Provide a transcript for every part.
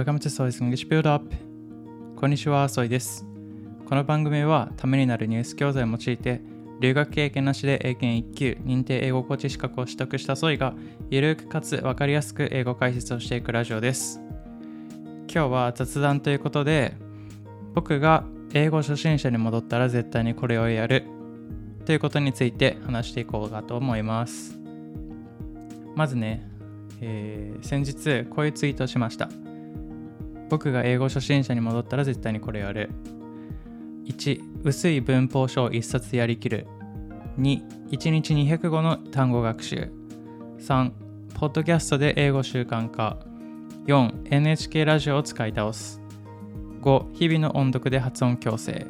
Welcome to Soy's English Build Up こんにちは、ソイです。この番組はためになるニュース教材を用いて留学経験なしで英検1級認定英語コーチ資格を取得したソイがゆるくかつわかりやすく英語解説をしていくラジオです。今日は雑談ということで僕が英語初心者に戻ったら絶対にこれをやるということについて話していこうかと思います。まずね、えー先日こういうツイートをしました。僕が英語初心者に戻ったら絶対にこれやる。1、薄い文法書を1冊やりきる。2、1日200語の単語学習。3、ポッドキャストで英語習慣化。4、NHK ラジオを使い倒す。5、日々の音読で発音矯正。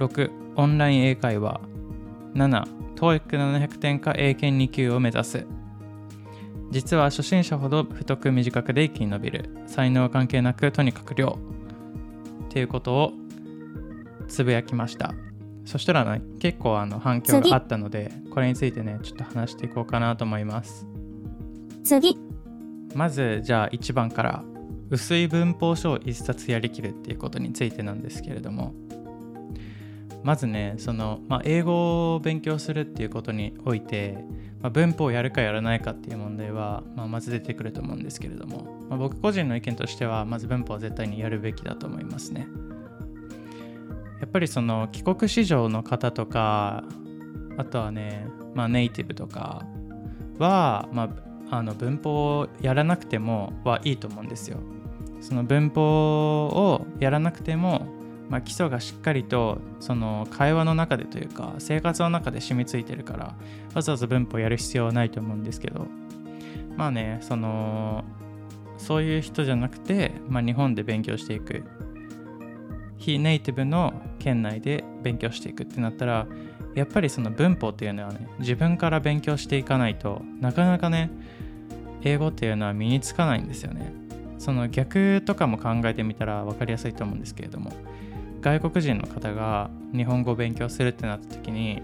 6、オンライン英会話。7、TOEIC700 点か英検2級を目指す。実は初心者ほど太く短くで一気に伸びる。才能は関係なくとにかく量。っていうことをつぶやきました。そしたらね、結構あの反響があったので、これについてね、ちょっと話していこうかなと思います。次、まず、じゃあ1番から、薄い文法書を1冊やりきるっていうことについてなんですけれども、まずね、その、まあ、英語を勉強するっていうことにおいて、まあ、文法をやるかやらないかっていう問題は、まあ、まず出てくると思うんですけれども、まあ、僕個人の意見としては、まず文法は絶対にやるべきだと思いますね。やっぱりその帰国子女の方とか、あとはね、まあ、ネイティブとかは、まあ、あの文法をやらなくてもはいいと思うんですよ。その文法をやらなくても、まあ、基礎がしっかりとその会話の中でというか生活の中で染みついてるからわざわざ文法やる必要はないと思うんですけど。まあねそのそういう人じゃなくて、まあ、日本で勉強していく。非ネイティブの県内で勉強していくってなったらやっぱりその文法っていうのはね自分から勉強していかないとなかなかね英語っていうのは身につかないんですよね。その逆とかも考えてみたら分かりやすいと思うんですけれども。外国人の方が日本語を勉強するってなった時に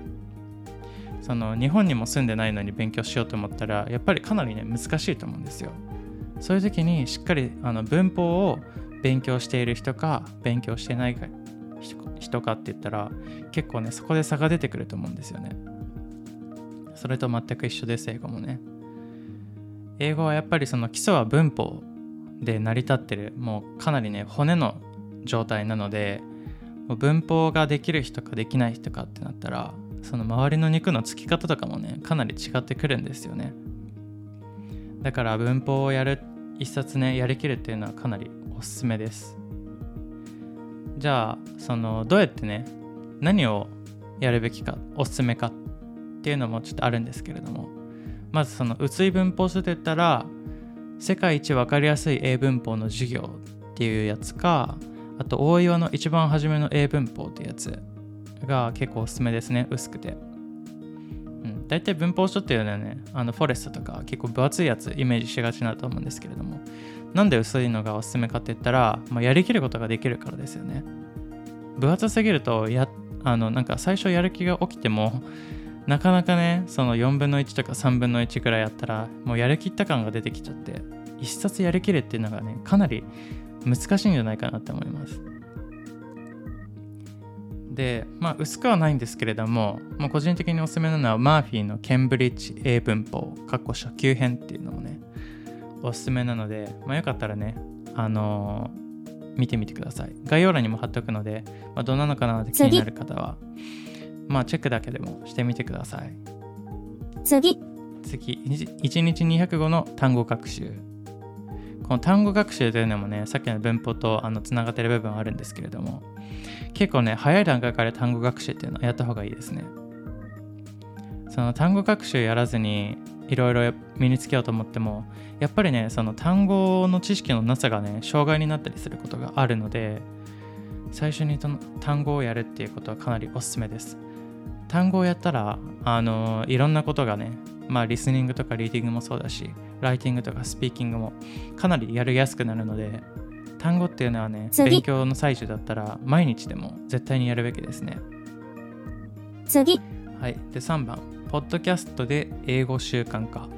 その日本にも住んでないのに勉強しようと思ったらやっぱりかなりね難しいと思うんですよ。そういう時にしっかりあの文法を勉強している人か勉強してないか人かって言ったら結構ねそこで差が出てくると思うんですよね。それと全く一緒です英語もね。英語はやっぱりその基礎は文法で成り立ってるもうかなりね骨の状態なので文法ができる人かできない人かってなったらその周りの肉のつき方とかもねかなり違ってくるんですよね。だから文法をやる一冊ねやりきるっていうのはかなりおすすめです。じゃあそのどうやってね何をやるべきかおすすめかっていうのもちょっとあるんですけれどもまずその薄い文法書といったら世界一わかりやすい英文法の授業っていうやつかあと大岩の一番初めの英文法ってやつが結構おすすめですね。薄くて。うん。大体文法書っていうのはねあのフォレストとか結構分厚いやつイメージしがちだと思うんですけれども。なんで薄いのがおすすめかって言ったら、まあ、やりきることができるからですよね。分厚すぎるとやあのなんか最初やる気が起きてもなかなかねその4分の1とか3分の1ぐらいやったらもうやりきった感が出てきちゃって一冊やりきるっていうのがねかなり難しいんじゃないかなって思います。でまあ薄くはないんですけれども、まあ、個人的におすすめなのはマーフィーのケンブリッジ英文法過去初級編っていうのもねおすすめなので、まあ、よかったらねあのー見てみてください。概要欄にも貼っておくので、まあ、どんなのかなって気になる方はまあチェックだけでもしてみてください。次、次。1日200語の単語学習この単語学習というのもねさっきの文法とあのつながってる部分はあるんですけれども結構ね早い段階から単語学習っていうのはやった方がいいですね。その単語学習やらずにいろいろ身につけようと思ってもやっぱりねその単語の知識のなさがね障害になったりすることがあるので最初にその単語をやるっていうことはかなりおすすめです。単語をやったらあのいろんなことがねまあリスニングとかリーディングもそうだしライティングとかスピーキングもかなりやりやすくなるので単語っていうのはね次。勉強の最中だったら毎日でも絶対にやるべきですね。次、はい。で3番。ポッドキャストで英語習慣化。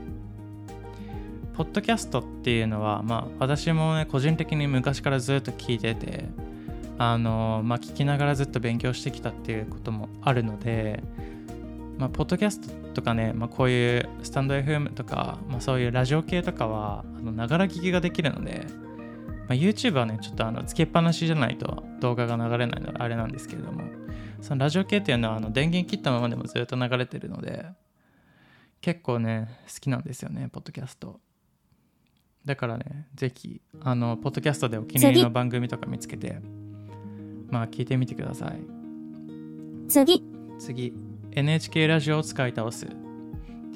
ポッドキャストっていうのは、まあ、私もね個人的に昔からずっと聞いててあのまあ聞きながらずっと勉強してきたっていうこともあるのでまあ、ポッドキャストとかね、まあ、こういうスタンド FM とか、まあ、そういうラジオ系とかはながら聞きができるので、まあ、YouTube はねちょっとあのつけっぱなしじゃないと動画が流れないのであれなんですけれどもそのラジオ系っていうのはあの電源切ったままでもずっと流れてるので結構ね好きなんですよねポッドキャスト。だからねぜひあのポッドキャストでお気に入りの番組とか見つけてまあ聞いてみてください。次、次 NHK ラジオを使い倒す。っ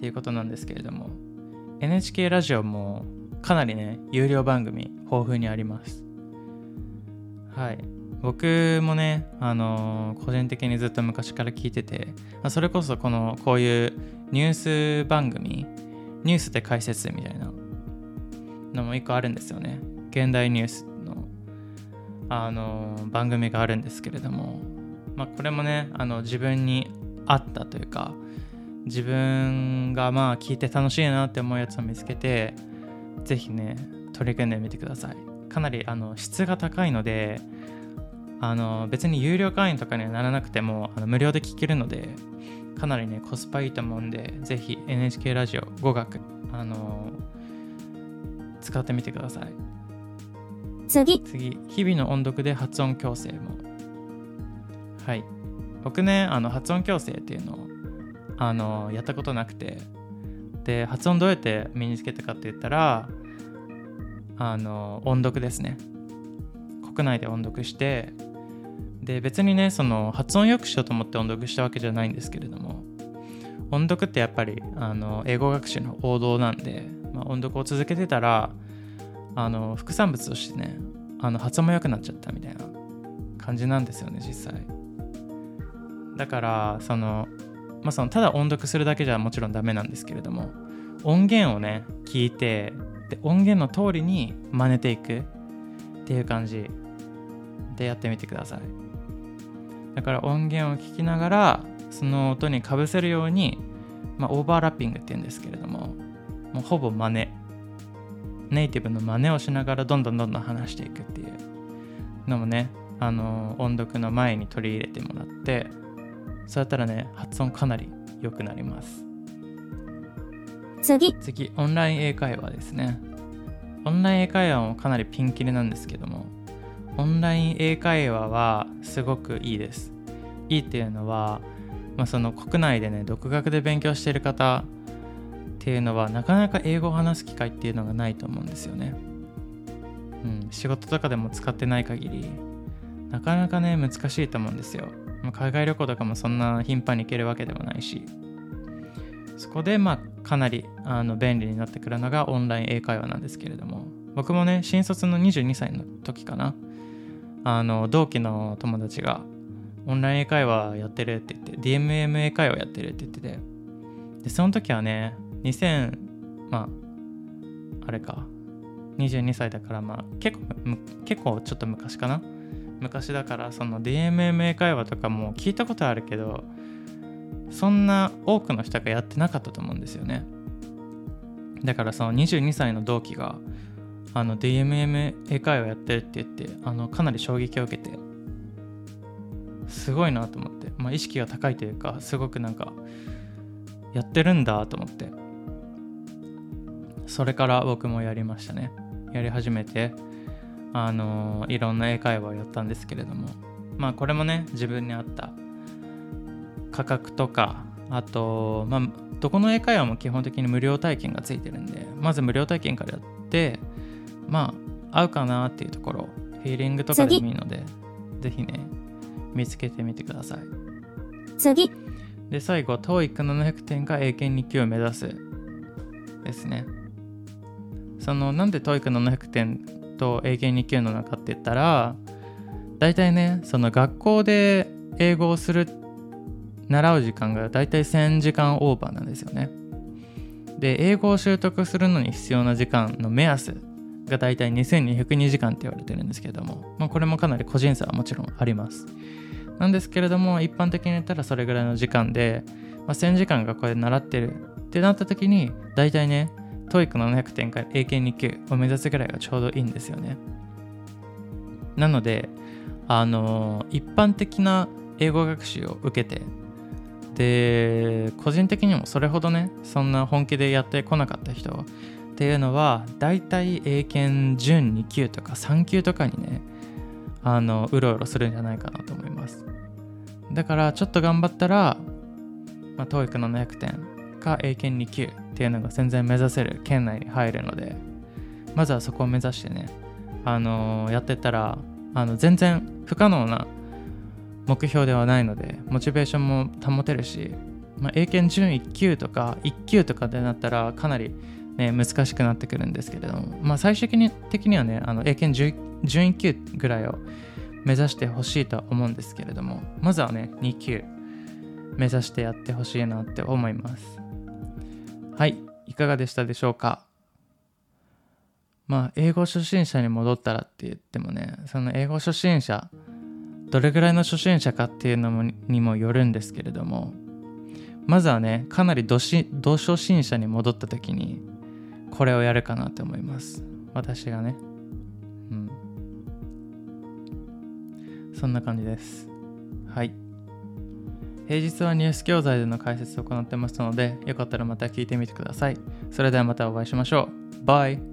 ていうことなんですけれども。NHK ラジオもかなりね有料番組豊富にあります。はい。僕もねあのー個人的にずっと昔から聞いててそれこそこのこういうニュース番組ニュースで解説みたいなのも一個あるんですよね。現代ニュースのあのー番組があるんですけれども。まあこれもねあの自分に合ったというか自分がまあ聞いて楽しいなって思うやつを見つけてぜひね取り組んでみてください。かなりあの質が高いのであの別に有料会員とかにはならなくてもあの無料で聞けるのでかなりねコスパいいと思うんでぜひ NHK ラジオ語学あの使ってみてください。次、次。日々の音読で発音矯正も。はい僕ねあの発音矯正っていうのをあのやったことなくて。で発音どうやって身につけたかって言ったらあの音読ですね。国内で音読して。で別にねその発音よくしようと思って音読したわけじゃないんですけれども音読ってやっぱりあの英語学習の王道なんで、まあ、音読を続けてたらあの副産物としてねあの発音も良くなっちゃったみたいな感じなんですよね実際。だからその,、まあ、そのただ音読するだけじゃもちろんダメなんですけれども音源をね聞いてで音源の通りに真似ていくっていう感じでやってみてください。だから音源を聞きながらその音にかぶせるように、まあ、オーバーラッピングっていうんですけれどももうほぼ真似。ネイティブの真似をしながらどんどんどんどん話していくっていうのもねあの音読の前に取り入れてもらってそうやったらね発音かなり良くなります。次、次オンライン英会話ですね。オンライン英会話もかなりピンキリなんですけどもオンライン英会話はすごくいいです。いいっていうのは、まあ、その国内でね独学で勉強している方っていうのはなかなか英語を話す機会っていうのがないと思うんですよね。うん、仕事とかでも使ってない限りなかなかね難しいと思うんですよ。まあ海外旅行とかもそんな頻繁に行けるわけではないし。そこでまあかなりあの便利になってくるのがオンライン英会話なんですけれども。僕もね新卒の22歳の時かな。あの同期の友達がオンライン英会話やってるって言って DMM 英会話やってるって言ってて。でその時はね2000まああれか。22歳だからまあ結構結構ちょっと昔かな。昔だからその DMM 英会話とかも聞いたことあるけどそんな多くの人がやってなかったと思うんですよね。だからその22歳の同期があの DMM 英会話やってるって言ってあのかなり衝撃を受けてすごいなと思って、まあ、意識が高いというかすごくなんかやってるんだと思って。それから僕もやりましたね。やり始めてあのいろんな英会話をやったんですけれども。まあこれもね自分に合った価格とかあとまあどこの英会話も基本的に無料体験がついてるんでまず無料体験からやってまあ合うかなっていうところフィーリングとかでもいいのでぜひね見つけてみてください。次、で最後 TOEIC700 点か英検2級を目指すですね。そのなんで TOEIC700 点と英検2級のかって言ったら大体ねその学校で英語をする習う時間が大体1000時間オーバーなんですよね。で英語を習得するのに必要な時間の目安が大体2202時間って言われてるんですけれども、まあ、これもかなり個人差はもちろんあります。なんですけれども一般的に言ったらそれぐらいの時間で、まあ、1000時間がこれ習ってるってなった時に大体ね TOEIC700 点から英検2級を目指すぐらいがちょうどいいんですよね。なのであの一般的な英語学習を受けてで個人的にもそれほどねそんな本気でやってこなかった人っていうのはだいたい英検準2級とか3級とかにねあのうろうろするんじゃないかなと思います。だからちょっと頑張ったら、まあ、TOEIC の700点か英検2級っていうのが全然目指せる県内に入るのでまずはそこを目指してねあのーやってたらあの全然不可能な目標ではないのでモチベーションも保てるし、まあ、英検準1級とか1級とかでなったらかなり、ね、難しくなってくるんですけれども、まあ、最終的にはねあの英検準1級ぐらいを目指してほしいとは思うんですけれどもまずはね2級目指してやってほしいなって思います。はいいかがでしたでしょうか？まあ英語初心者に戻ったらって言ってもねその英語初心者どれぐらいの初心者かっていうのもにもよるんですけれどもまずはねかなりどしど初心者に戻った時にこれをやるかなと思います。私がね。うん。そんな感じです。はい。平日はニュース教材での解説を行ってますのでよかったらまた聞いてみてください。それではまたお会いしましょう。バイ。